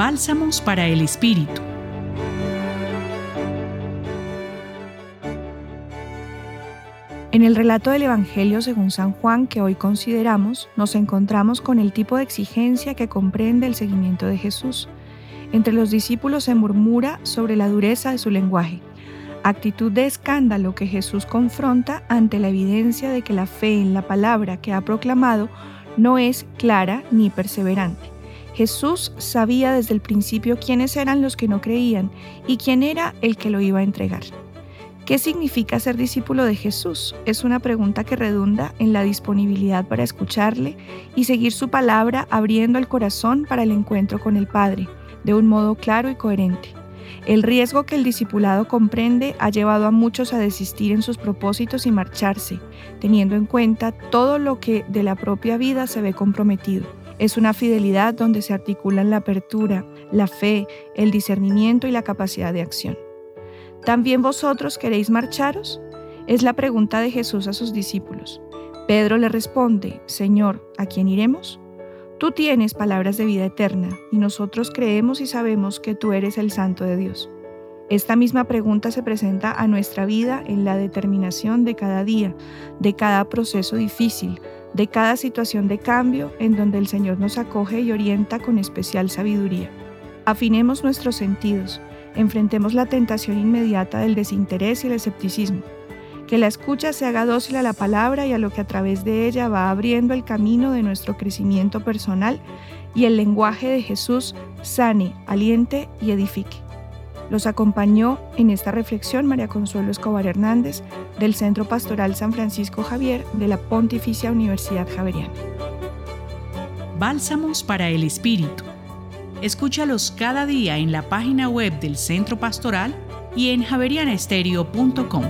Bálsamos para el Espíritu. En el relato del Evangelio según San Juan que hoy consideramos, nos encontramos con el tipo de exigencia que comprende el seguimiento de Jesús. Entre los discípulos se murmura sobre la dureza de su lenguaje, actitud de escándalo que Jesús confronta ante la evidencia de que la fe en la palabra que ha proclamado no es clara ni perseverante. Jesús sabía desde el principio quiénes eran los que no creían y quién era el que lo iba a entregar. ¿Qué significa ser discípulo de Jesús? Es una pregunta que redunda en la disponibilidad para escucharle y seguir su palabra abriendo el corazón para el encuentro con el Padre, de un modo claro y coherente. El riesgo que el discipulado comprende ha llevado a muchos a desistir en sus propósitos y marcharse, teniendo en cuenta todo lo que de la propia vida se ve comprometido. Es una fidelidad donde se articulan la apertura, la fe, el discernimiento y la capacidad de acción. ¿También vosotros queréis marcharos? Es la pregunta de Jesús a sus discípulos. Pedro le responde, Señor, ¿a quién iremos? Tú tienes palabras de vida eterna, y nosotros creemos y sabemos que tú eres el Santo de Dios. Esta misma pregunta se presenta a nuestra vida en la determinación de cada día, de cada proceso difícil, de cada situación de cambio en donde el Señor nos acoge y orienta con especial sabiduría. Afinemos nuestros sentidos, enfrentemos la tentación inmediata del desinterés y el escepticismo. Que la escucha se haga dócil a la palabra y a lo que a través de ella va abriendo el camino de nuestro crecimiento personal y el lenguaje de Jesús sane, aliente y edifique. Los acompañó en esta reflexión María Consuelo Escobar Hernández del Centro Pastoral San Francisco Javier de la Pontificia Universidad Javeriana. Bálsamos para el Espíritu Escúchalos cada día en la página web del Centro Pastoral y en javerianestereo.com.